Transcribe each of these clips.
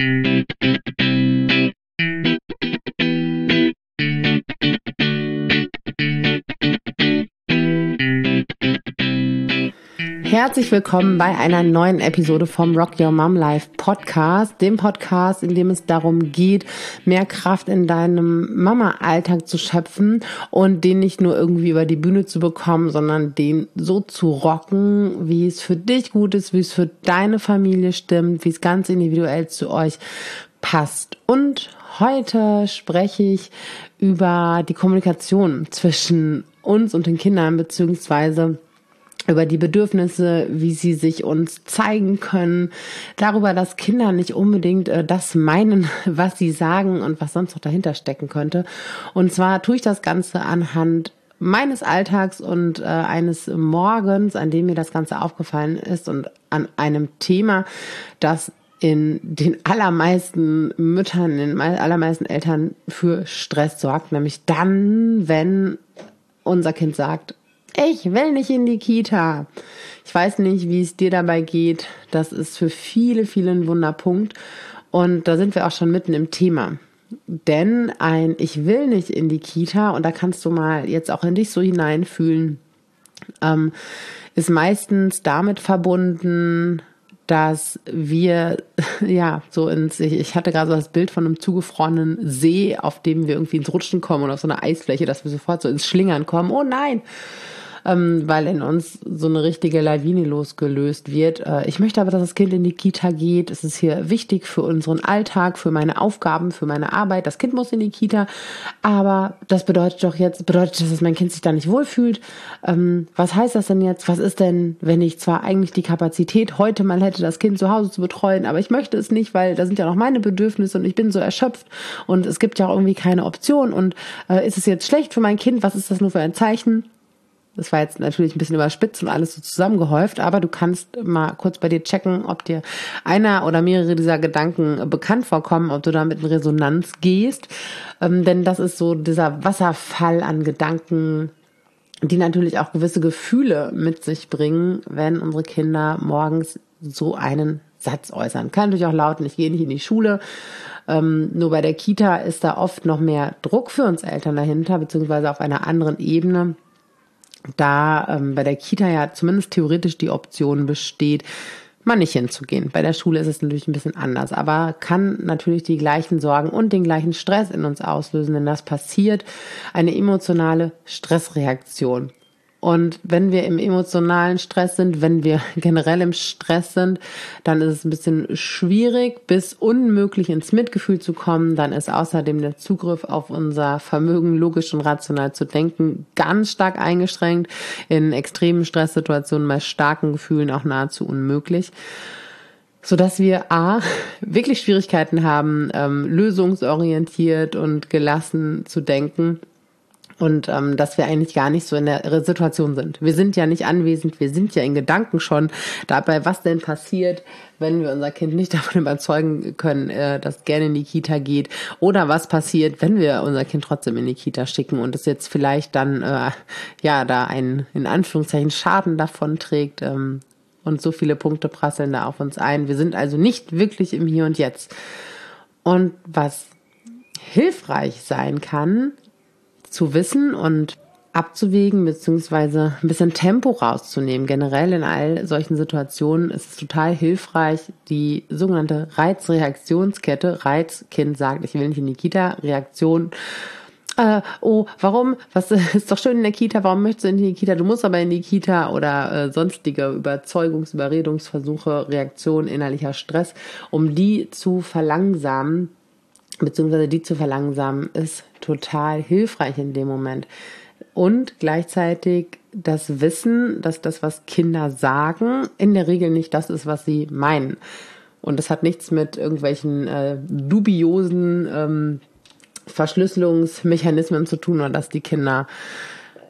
thank you Herzlich willkommen bei einer neuen Episode vom Rock Your Mom Life Podcast, dem Podcast, in dem es darum geht, mehr Kraft in deinem Mama-Alltag zu schöpfen und den nicht nur irgendwie über die Bühne zu bekommen, sondern den so zu rocken, wie es für dich gut ist, wie es für deine Familie stimmt, wie es ganz individuell zu euch passt. Und heute spreche ich über die Kommunikation zwischen uns und den Kindern, beziehungsweise über die Bedürfnisse, wie sie sich uns zeigen können, darüber, dass Kinder nicht unbedingt äh, das meinen, was sie sagen und was sonst noch dahinter stecken könnte. Und zwar tue ich das Ganze anhand meines Alltags und äh, eines Morgens, an dem mir das Ganze aufgefallen ist und an einem Thema, das in den allermeisten Müttern, in den allermeisten Eltern für Stress sorgt, nämlich dann, wenn unser Kind sagt, ich will nicht in die Kita. Ich weiß nicht, wie es dir dabei geht. Das ist für viele, viele ein Wunderpunkt. Und da sind wir auch schon mitten im Thema. Denn ein Ich will nicht in die Kita, und da kannst du mal jetzt auch in dich so hineinfühlen, ähm, ist meistens damit verbunden, dass wir, ja, so ins, ich, ich hatte gerade so das Bild von einem zugefrorenen See, auf dem wir irgendwie ins Rutschen kommen oder auf so einer Eisfläche, dass wir sofort so ins Schlingern kommen. Oh nein! Ähm, weil in uns so eine richtige Lawine losgelöst wird. Äh, ich möchte aber, dass das Kind in die Kita geht. Es ist hier wichtig für unseren Alltag, für meine Aufgaben, für meine Arbeit. Das Kind muss in die Kita, aber das bedeutet doch jetzt, bedeutet das, dass mein Kind sich da nicht wohlfühlt. Ähm, was heißt das denn jetzt? Was ist denn, wenn ich zwar eigentlich die Kapazität heute mal hätte, das Kind zu Hause zu betreuen, aber ich möchte es nicht, weil da sind ja noch meine Bedürfnisse und ich bin so erschöpft und es gibt ja auch irgendwie keine Option und äh, ist es jetzt schlecht für mein Kind? Was ist das nur für ein Zeichen? Das war jetzt natürlich ein bisschen überspitzt und alles so zusammengehäuft, aber du kannst mal kurz bei dir checken, ob dir einer oder mehrere dieser Gedanken bekannt vorkommen, ob du damit in Resonanz gehst. Ähm, denn das ist so dieser Wasserfall an Gedanken, die natürlich auch gewisse Gefühle mit sich bringen, wenn unsere Kinder morgens so einen Satz äußern. Kann natürlich auch lauten, ich gehe nicht in die Schule. Ähm, nur bei der Kita ist da oft noch mehr Druck für uns Eltern dahinter, beziehungsweise auf einer anderen Ebene da ähm, bei der Kita ja zumindest theoretisch die Option besteht, mal nicht hinzugehen. Bei der Schule ist es natürlich ein bisschen anders, aber kann natürlich die gleichen Sorgen und den gleichen Stress in uns auslösen, denn das passiert eine emotionale Stressreaktion. Und wenn wir im emotionalen Stress sind, wenn wir generell im Stress sind, dann ist es ein bisschen schwierig bis unmöglich ins Mitgefühl zu kommen. Dann ist außerdem der Zugriff auf unser Vermögen, logisch und rational zu denken, ganz stark eingeschränkt. In extremen Stresssituationen bei starken Gefühlen auch nahezu unmöglich so dass wir a wirklich Schwierigkeiten haben, ähm, lösungsorientiert und gelassen zu denken und ähm, dass wir eigentlich gar nicht so in der Situation sind. Wir sind ja nicht anwesend, wir sind ja in Gedanken schon dabei, was denn passiert, wenn wir unser Kind nicht davon überzeugen können, äh, dass gerne in die Kita geht oder was passiert, wenn wir unser Kind trotzdem in die Kita schicken und es jetzt vielleicht dann äh, ja da einen in Anführungszeichen Schaden davon trägt. Ähm, und so viele Punkte prasseln da auf uns ein. Wir sind also nicht wirklich im Hier und Jetzt. Und was hilfreich sein kann, zu wissen und abzuwägen beziehungsweise ein bisschen Tempo rauszunehmen. Generell in all solchen Situationen ist es total hilfreich, die sogenannte Reizreaktionskette. Reiz, Kind sagt, ich will nicht in die Kita, Reaktion, äh, oh, warum? Was ist doch schön in der Kita, warum möchtest du in die Kita? Du musst aber in die Kita oder äh, sonstige Überzeugungs-, Überredungsversuche, Reaktion, innerlicher Stress, um die zu verlangsamen, beziehungsweise die zu verlangsamen, ist total hilfreich in dem Moment. Und gleichzeitig das Wissen, dass das, was Kinder sagen, in der Regel nicht das ist, was sie meinen. Und das hat nichts mit irgendwelchen äh, dubiosen ähm, Verschlüsselungsmechanismen zu tun oder dass die Kinder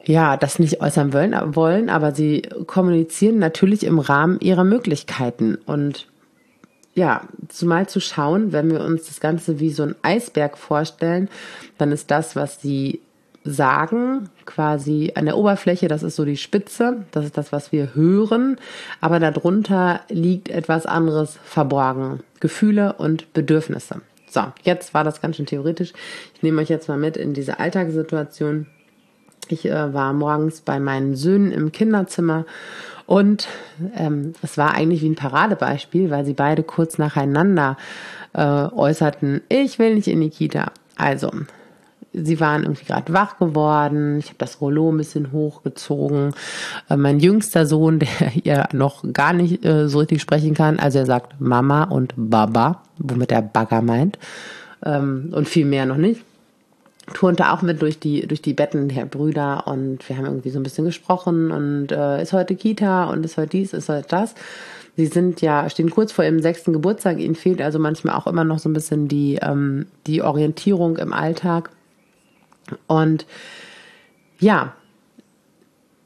ja das nicht äußern wollen, wollen, aber sie kommunizieren natürlich im Rahmen ihrer Möglichkeiten. Und ja, zumal zu schauen, wenn wir uns das Ganze wie so ein Eisberg vorstellen, dann ist das, was sie sagen, quasi an der Oberfläche, das ist so die Spitze, das ist das, was wir hören, aber darunter liegt etwas anderes verborgen, Gefühle und Bedürfnisse. So, jetzt war das ganz schön theoretisch. Ich nehme euch jetzt mal mit in diese Alltagssituation. Ich äh, war morgens bei meinen Söhnen im Kinderzimmer und ähm, es war eigentlich wie ein Paradebeispiel, weil sie beide kurz nacheinander äh, äußerten, ich will nicht in die Kita. Also, sie waren irgendwie gerade wach geworden. Ich habe das Rollo ein bisschen hochgezogen. Äh, mein jüngster Sohn, der ja noch gar nicht äh, so richtig sprechen kann, also er sagt Mama und Baba, womit er Bagger meint. Ähm, und viel mehr noch nicht turnte auch mit durch die, durch die Betten der Brüder und wir haben irgendwie so ein bisschen gesprochen und äh, ist heute Kita und ist heute dies, ist heute das. Sie sind ja, stehen kurz vor ihrem sechsten Geburtstag, ihnen fehlt also manchmal auch immer noch so ein bisschen die, ähm, die Orientierung im Alltag. Und ja,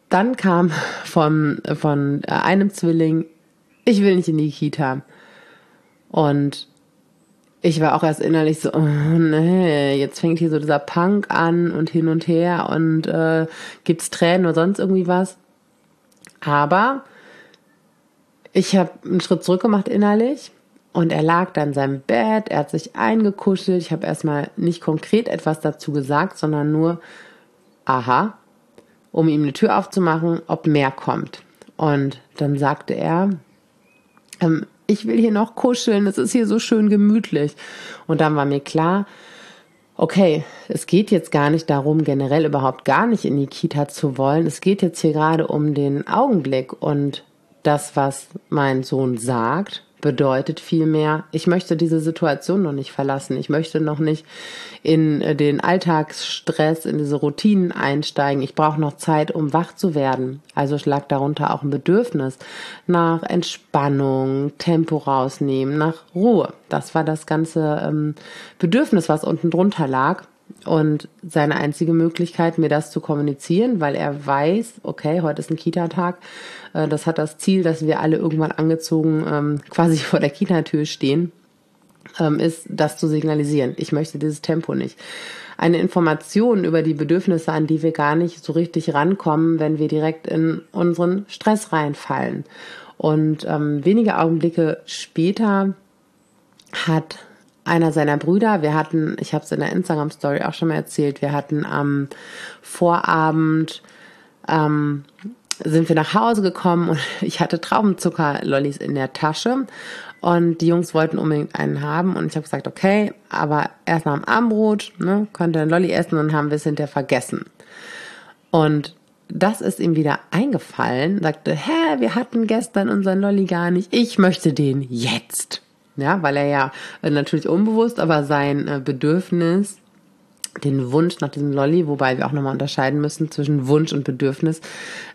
dann kam vom, von einem Zwilling, ich will nicht in die Kita. Und ich war auch erst innerlich so, oh, nee, jetzt fängt hier so dieser Punk an und hin und her und äh, gibt's Tränen oder sonst irgendwie was. Aber ich habe einen Schritt zurück gemacht innerlich und er lag dann in seinem Bett, er hat sich eingekuschelt. Ich habe erstmal nicht konkret etwas dazu gesagt, sondern nur, aha, um ihm eine Tür aufzumachen, ob mehr kommt. Und dann sagte er, ähm, ich will hier noch kuscheln, es ist hier so schön gemütlich. Und dann war mir klar, okay, es geht jetzt gar nicht darum, generell überhaupt gar nicht in die Kita zu wollen. Es geht jetzt hier gerade um den Augenblick und das, was mein Sohn sagt, bedeutet vielmehr, ich möchte diese Situation noch nicht verlassen. Ich möchte noch nicht in äh, den Alltagsstress, in diese Routinen einsteigen. Ich brauche noch Zeit, um wach zu werden. Also lag darunter auch ein Bedürfnis nach Entspannung, Tempo rausnehmen, nach Ruhe. Das war das ganze ähm, Bedürfnis, was unten drunter lag. Und seine einzige Möglichkeit, mir das zu kommunizieren, weil er weiß, okay, heute ist ein Kita-Tag, äh, das hat das Ziel, dass wir alle irgendwann angezogen ähm, quasi vor der Kita-Tür stehen, ähm, ist, das zu signalisieren. Ich möchte dieses Tempo nicht. Eine Information über die Bedürfnisse, an die wir gar nicht so richtig rankommen, wenn wir direkt in unseren Stress reinfallen. Und ähm, wenige Augenblicke später hat einer seiner Brüder, wir hatten, ich habe es in der Instagram-Story auch schon mal erzählt, wir hatten am Vorabend, ähm, sind wir nach Hause gekommen und ich hatte Traubenzucker-Lollis in der Tasche und die Jungs wollten unbedingt einen haben und ich habe gesagt, okay, aber erst nach dem Abendbrot, ne, konnte ein Lolli essen und haben wir es hinterher vergessen. Und das ist ihm wieder eingefallen, sagte, hä, wir hatten gestern unseren Lolli gar nicht, ich möchte den jetzt. Ja, weil er ja äh, natürlich unbewusst, aber sein äh, Bedürfnis, den Wunsch nach diesem Lolli, wobei wir auch nochmal unterscheiden müssen zwischen Wunsch und Bedürfnis,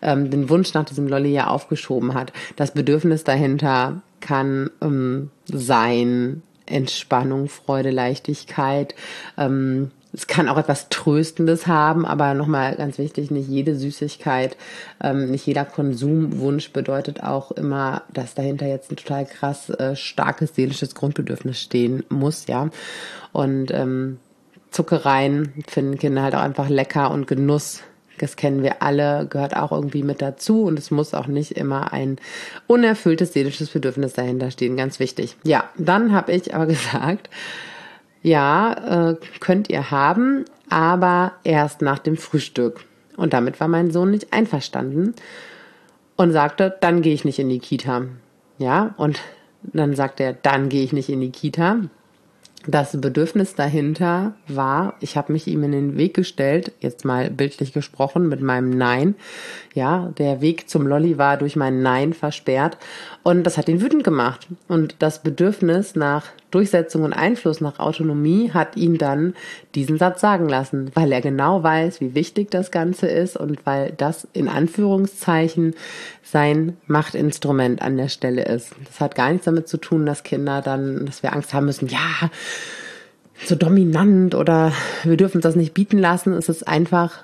ähm, den Wunsch nach diesem Lolli ja aufgeschoben hat. Das Bedürfnis dahinter kann ähm, sein Entspannung, Freude, Leichtigkeit, ähm, es kann auch etwas Tröstendes haben, aber nochmal ganz wichtig, nicht jede Süßigkeit, ähm, nicht jeder Konsumwunsch bedeutet auch immer, dass dahinter jetzt ein total krass äh, starkes seelisches Grundbedürfnis stehen muss, ja. Und ähm, Zuckereien finden Kinder halt auch einfach lecker und Genuss. Das kennen wir alle, gehört auch irgendwie mit dazu und es muss auch nicht immer ein unerfülltes seelisches Bedürfnis dahinter stehen. Ganz wichtig. Ja, dann habe ich aber gesagt, ja, äh, könnt ihr haben, aber erst nach dem Frühstück. Und damit war mein Sohn nicht einverstanden und sagte, dann gehe ich nicht in die Kita. Ja, und dann sagt er, dann gehe ich nicht in die Kita das Bedürfnis dahinter war, ich habe mich ihm in den Weg gestellt, jetzt mal bildlich gesprochen mit meinem Nein. Ja, der Weg zum Lolli war durch mein Nein versperrt und das hat ihn wütend gemacht. Und das Bedürfnis nach Durchsetzung und Einfluss, nach Autonomie hat ihn dann diesen Satz sagen lassen, weil er genau weiß, wie wichtig das Ganze ist und weil das in Anführungszeichen sein Machtinstrument an der Stelle ist. Das hat gar nichts damit zu tun, dass Kinder dann, dass wir Angst haben müssen, ja, so dominant oder wir dürfen das nicht bieten lassen. Es ist einfach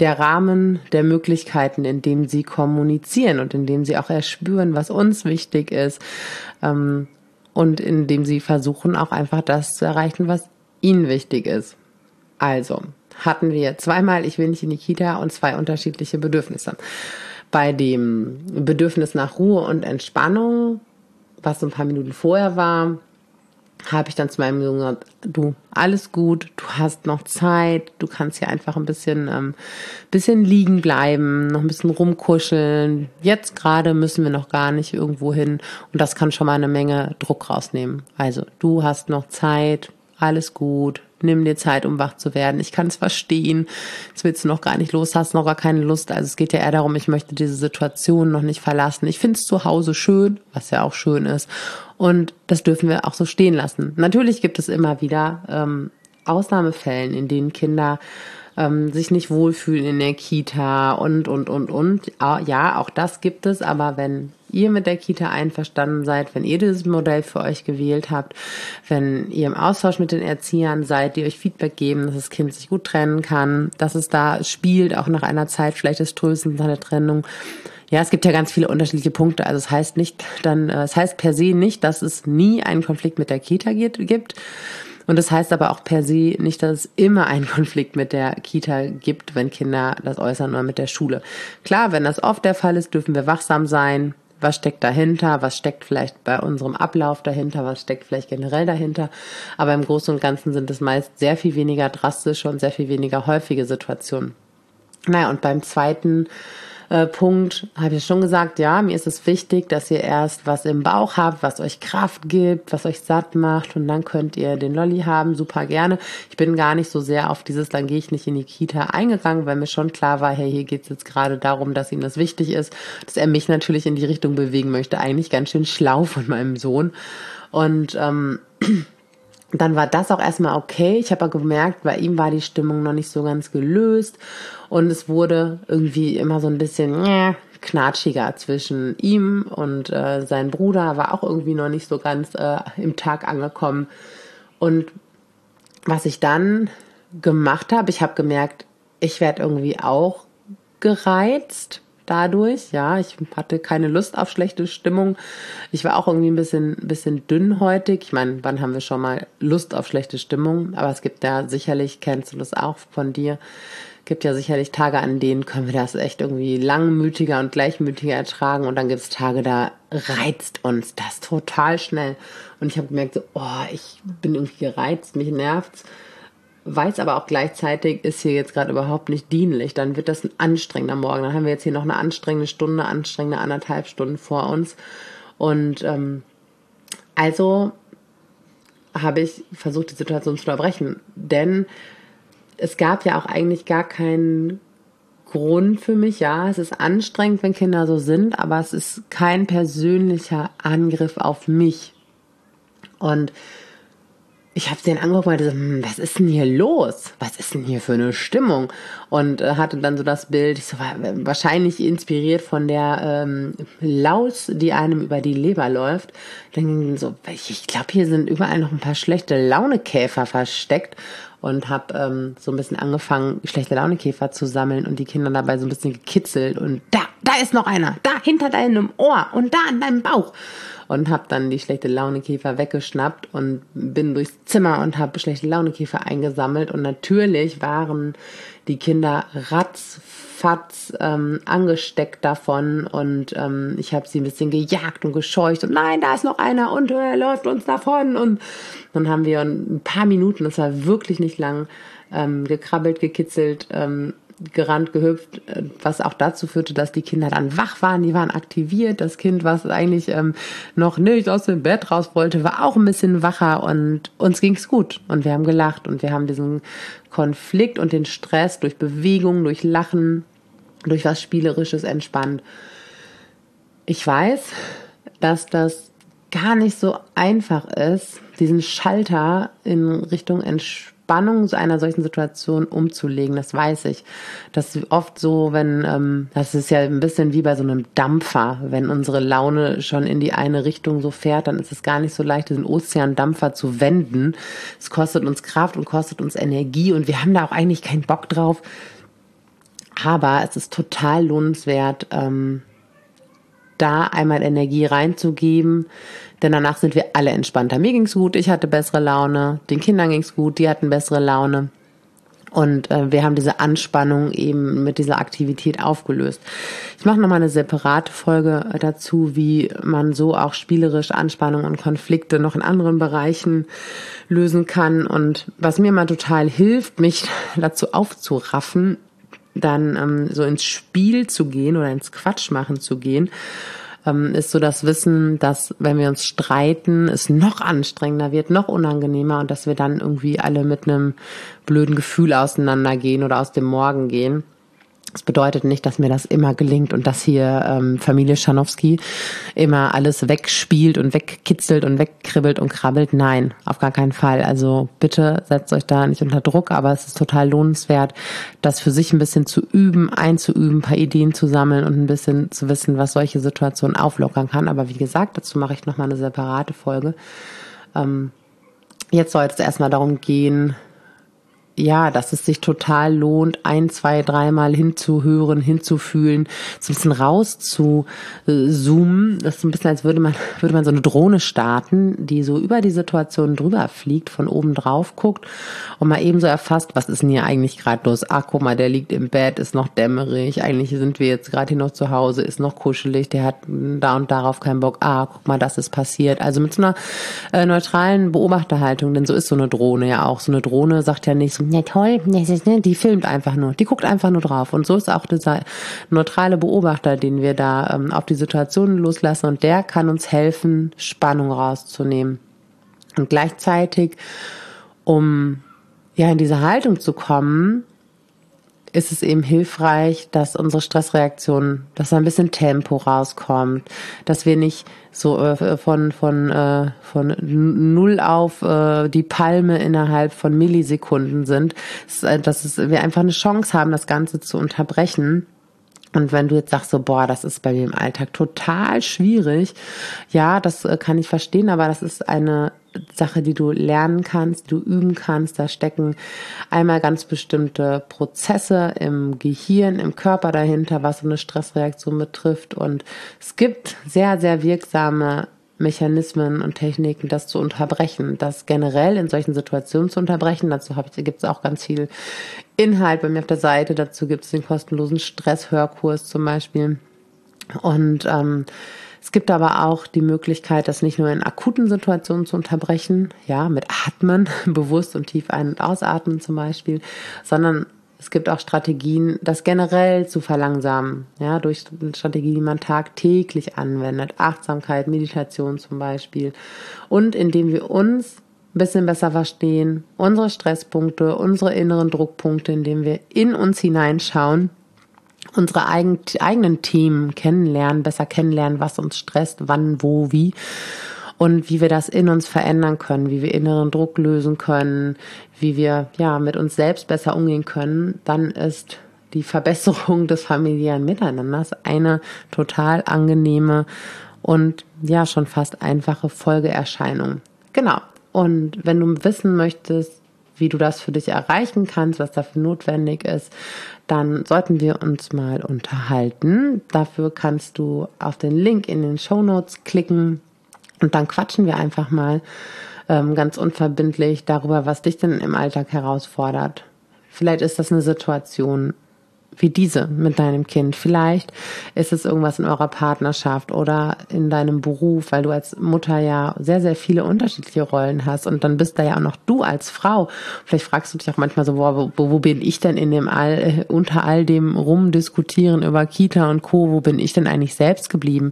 der Rahmen der Möglichkeiten, in dem sie kommunizieren und in dem sie auch erspüren, was uns wichtig ist ähm, und in dem sie versuchen auch einfach das zu erreichen, was ihnen wichtig ist. Also, hatten wir zweimal, ich will nicht in die Kita und zwei unterschiedliche Bedürfnisse. Bei dem Bedürfnis nach Ruhe und Entspannung, was so ein paar Minuten vorher war, habe ich dann zu meinem Sohn gesagt, du, alles gut, du hast noch Zeit, du kannst hier einfach ein bisschen, ähm, bisschen liegen bleiben, noch ein bisschen rumkuscheln. Jetzt gerade müssen wir noch gar nicht irgendwo hin und das kann schon mal eine Menge Druck rausnehmen. Also, du hast noch Zeit, alles gut, nimm dir Zeit, um wach zu werden. Ich kann es verstehen. Jetzt willst du noch gar nicht los, hast noch gar keine Lust. Also es geht ja eher darum, ich möchte diese Situation noch nicht verlassen. Ich finde es zu Hause schön, was ja auch schön ist. Und das dürfen wir auch so stehen lassen. Natürlich gibt es immer wieder ähm, Ausnahmefällen, in denen Kinder ähm, sich nicht wohlfühlen in der Kita und, und, und, und. Ja, auch das gibt es, aber wenn ihr mit der Kita einverstanden seid, wenn ihr dieses Modell für euch gewählt habt, wenn ihr im Austausch mit den Erziehern seid, die euch Feedback geben, dass das Kind sich gut trennen kann, dass es da spielt, auch nach einer Zeit vielleicht des Tröstens nach der Trennung. Ja, es gibt ja ganz viele unterschiedliche Punkte. Also es heißt nicht dann, äh, es heißt per se nicht, dass es nie einen Konflikt mit der Kita gibt. Und das heißt aber auch per se nicht, dass es immer einen Konflikt mit der Kita gibt, wenn Kinder das äußern oder mit der Schule. Klar, wenn das oft der Fall ist, dürfen wir wachsam sein. Was steckt dahinter? Was steckt vielleicht bei unserem Ablauf dahinter? Was steckt vielleicht generell dahinter? Aber im Großen und Ganzen sind es meist sehr viel weniger drastische und sehr viel weniger häufige Situationen. Naja, und beim zweiten äh, Punkt habe ich schon gesagt, ja, mir ist es wichtig, dass ihr erst was im Bauch habt, was euch Kraft gibt, was euch satt macht und dann könnt ihr den Lolli haben, super gerne. Ich bin gar nicht so sehr auf dieses, dann gehe ich nicht in die Kita eingegangen, weil mir schon klar war, hey, hier geht es jetzt gerade darum, dass ihm das wichtig ist, dass er mich natürlich in die Richtung bewegen möchte. Eigentlich ganz schön schlau von meinem Sohn. Und ähm, dann war das auch erstmal okay. Ich habe aber gemerkt, bei ihm war die Stimmung noch nicht so ganz gelöst und es wurde irgendwie immer so ein bisschen äh, knatschiger zwischen ihm und äh, sein Bruder war auch irgendwie noch nicht so ganz äh, im Tag angekommen. Und was ich dann gemacht habe, ich habe gemerkt, ich werde irgendwie auch gereizt dadurch. Ja, ich hatte keine Lust auf schlechte Stimmung. Ich war auch irgendwie ein bisschen, bisschen dünnhäutig. Ich meine, wann haben wir schon mal Lust auf schlechte Stimmung? Aber es gibt ja sicherlich, kennst du das auch von dir, gibt ja sicherlich Tage, an denen können wir das echt irgendwie langmütiger und gleichmütiger ertragen. Und dann gibt es Tage, da reizt uns das total schnell. Und ich habe gemerkt, so, oh, ich bin irgendwie gereizt, mich nervt's weiß aber auch gleichzeitig, ist hier jetzt gerade überhaupt nicht dienlich. Dann wird das ein anstrengender Morgen. Dann haben wir jetzt hier noch eine anstrengende Stunde, anstrengende anderthalb Stunden vor uns. Und ähm, also habe ich versucht, die Situation zu unterbrechen. Denn es gab ja auch eigentlich gar keinen Grund für mich. Ja, es ist anstrengend, wenn Kinder so sind, aber es ist kein persönlicher Angriff auf mich. Und ich habe den angeguckt und so, hm, was ist denn hier los? Was ist denn hier für eine Stimmung? Und äh, hatte dann so das Bild, ich so, wahrscheinlich inspiriert von der ähm, Laus, die einem über die Leber läuft. Dann so, ich, ich glaube, hier sind überall noch ein paar schlechte Launekäfer versteckt und habe ähm, so ein bisschen angefangen, schlechte Launekäfer zu sammeln und die Kinder dabei so ein bisschen gekitzelt und da, da ist noch einer, da hinter deinem Ohr und da an deinem Bauch und habe dann die schlechte Launekäfer weggeschnappt und bin durchs Zimmer und habe schlechte Launekäfer eingesammelt. Und natürlich waren die Kinder ratzfatz ähm, angesteckt davon. Und ähm, ich habe sie ein bisschen gejagt und gescheucht. Und nein, da ist noch einer und er läuft uns davon. Und dann haben wir ein paar Minuten, das war wirklich nicht lang, ähm, gekrabbelt, gekitzelt, ähm, gerannt, gehüpft, äh, was auch dazu führte, dass die Kinder dann wach waren, die waren aktiviert. Das Kind, was eigentlich ähm, noch nicht aus dem Bett raus wollte, war auch ein bisschen wacher und uns ging's gut und wir haben gelacht und wir haben diesen Konflikt und den Stress durch Bewegung, durch Lachen, durch was Spielerisches entspannt. Ich weiß, dass das gar nicht so einfach ist, diesen Schalter in Richtung Entspannung Spannung einer solchen Situation umzulegen, das weiß ich. Das ist oft so, wenn, ähm, das ist ja ein bisschen wie bei so einem Dampfer, wenn unsere Laune schon in die eine Richtung so fährt, dann ist es gar nicht so leicht, diesen Ozeandampfer zu wenden. Es kostet uns Kraft und kostet uns Energie und wir haben da auch eigentlich keinen Bock drauf. Aber es ist total lohnenswert, ähm, da einmal Energie reinzugeben, denn danach sind wir alle entspannter. Mir ging's gut, ich hatte bessere Laune, den Kindern ging's gut, die hatten bessere Laune. Und äh, wir haben diese Anspannung eben mit dieser Aktivität aufgelöst. Ich mache nochmal eine separate Folge dazu, wie man so auch spielerisch Anspannung und Konflikte noch in anderen Bereichen lösen kann. Und was mir mal total hilft, mich dazu aufzuraffen, dann ähm, so ins Spiel zu gehen oder ins Quatschmachen zu gehen ähm, ist so das Wissen, dass wenn wir uns streiten, es noch anstrengender wird, noch unangenehmer und dass wir dann irgendwie alle mit einem blöden Gefühl auseinandergehen oder aus dem Morgen gehen. Das bedeutet nicht, dass mir das immer gelingt und dass hier ähm, Familie Schanowski immer alles wegspielt und wegkitzelt und wegkribbelt und krabbelt. Nein, auf gar keinen Fall. Also bitte setzt euch da nicht unter Druck, aber es ist total lohnenswert, das für sich ein bisschen zu üben, einzuüben, ein paar Ideen zu sammeln und ein bisschen zu wissen, was solche Situationen auflockern kann. Aber wie gesagt, dazu mache ich nochmal eine separate Folge. Ähm, jetzt soll es erstmal darum gehen, ja, dass es sich total lohnt, ein, zwei, dreimal hinzuhören, hinzufühlen, so ein bisschen raus zu zoomen. Das ist ein bisschen, als würde man, würde man so eine Drohne starten, die so über die Situation drüber fliegt, von oben drauf guckt und mal eben so erfasst, was ist denn hier eigentlich gerade los? Ah, guck mal, der liegt im Bett, ist noch dämmerig, eigentlich sind wir jetzt gerade hier noch zu Hause, ist noch kuschelig, der hat da und darauf keinen Bock. Ah, guck mal, das ist passiert. Also mit so einer äh, neutralen Beobachterhaltung, denn so ist so eine Drohne ja auch. So eine Drohne sagt ja nicht so, ja toll, die filmt einfach nur, die guckt einfach nur drauf. Und so ist auch dieser neutrale Beobachter, den wir da ähm, auf die Situation loslassen und der kann uns helfen, Spannung rauszunehmen. Und gleichzeitig, um ja in diese Haltung zu kommen, ist es eben hilfreich, dass unsere Stressreaktion, dass da ein bisschen Tempo rauskommt, dass wir nicht so äh, von von äh, von null auf äh, die Palme innerhalb von Millisekunden sind, dass es, wir einfach eine Chance haben, das Ganze zu unterbrechen und wenn du jetzt sagst so, boah, das ist bei mir im Alltag total schwierig, ja, das äh, kann ich verstehen, aber das ist eine Sache, die du lernen kannst, die du üben kannst. Da stecken einmal ganz bestimmte Prozesse im Gehirn, im Körper dahinter, was so eine Stressreaktion betrifft. Und es gibt sehr, sehr wirksame Mechanismen und Techniken, das zu unterbrechen, das generell in solchen Situationen zu unterbrechen. Dazu gibt es auch ganz viel Inhalt bei mir auf der Seite. Dazu gibt es den kostenlosen Stresshörkurs zum Beispiel. Und ähm, es gibt aber auch die Möglichkeit, das nicht nur in akuten Situationen zu unterbrechen, ja, mit Atmen, bewusst und tief ein- und ausatmen zum Beispiel, sondern es gibt auch Strategien, das generell zu verlangsamen, ja, durch Strategien, die man tagtäglich anwendet, Achtsamkeit, Meditation zum Beispiel. Und indem wir uns ein bisschen besser verstehen, unsere Stresspunkte, unsere inneren Druckpunkte, indem wir in uns hineinschauen, unsere eigen, eigenen Themen kennenlernen, besser kennenlernen, was uns stresst, wann, wo, wie und wie wir das in uns verändern können, wie wir inneren Druck lösen können, wie wir ja mit uns selbst besser umgehen können, dann ist die Verbesserung des familiären Miteinanders eine total angenehme und ja schon fast einfache Folgeerscheinung. Genau. Und wenn du wissen möchtest, wie du das für dich erreichen kannst, was dafür notwendig ist, dann sollten wir uns mal unterhalten. Dafür kannst du auf den Link in den Show Notes klicken und dann quatschen wir einfach mal ähm, ganz unverbindlich darüber, was dich denn im Alltag herausfordert. Vielleicht ist das eine Situation, wie diese mit deinem Kind. Vielleicht ist es irgendwas in eurer Partnerschaft oder in deinem Beruf, weil du als Mutter ja sehr, sehr viele unterschiedliche Rollen hast und dann bist da ja auch noch du als Frau. Vielleicht fragst du dich auch manchmal so, wo, wo, wo bin ich denn in dem all, äh, unter all dem rumdiskutieren über Kita und Co., wo bin ich denn eigentlich selbst geblieben?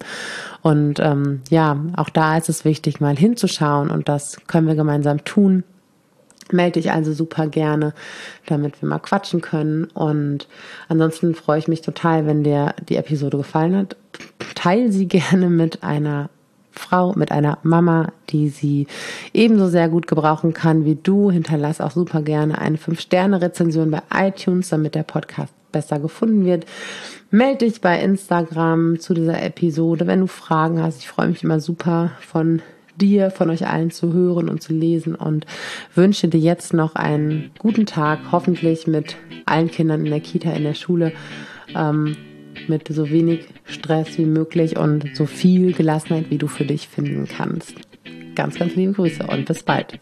Und ähm, ja, auch da ist es wichtig, mal hinzuschauen und das können wir gemeinsam tun. Melde dich also super gerne, damit wir mal quatschen können. Und ansonsten freue ich mich total, wenn dir die Episode gefallen hat. Teil sie gerne mit einer Frau, mit einer Mama, die sie ebenso sehr gut gebrauchen kann wie du. Hinterlass auch super gerne eine 5-Sterne-Rezension bei iTunes, damit der Podcast besser gefunden wird. Melde dich bei Instagram zu dieser Episode, wenn du Fragen hast. Ich freue mich immer super von dir, von euch allen zu hören und zu lesen und wünsche dir jetzt noch einen guten Tag, hoffentlich mit allen Kindern in der Kita, in der Schule, ähm, mit so wenig Stress wie möglich und so viel Gelassenheit, wie du für dich finden kannst. Ganz, ganz liebe Grüße und bis bald.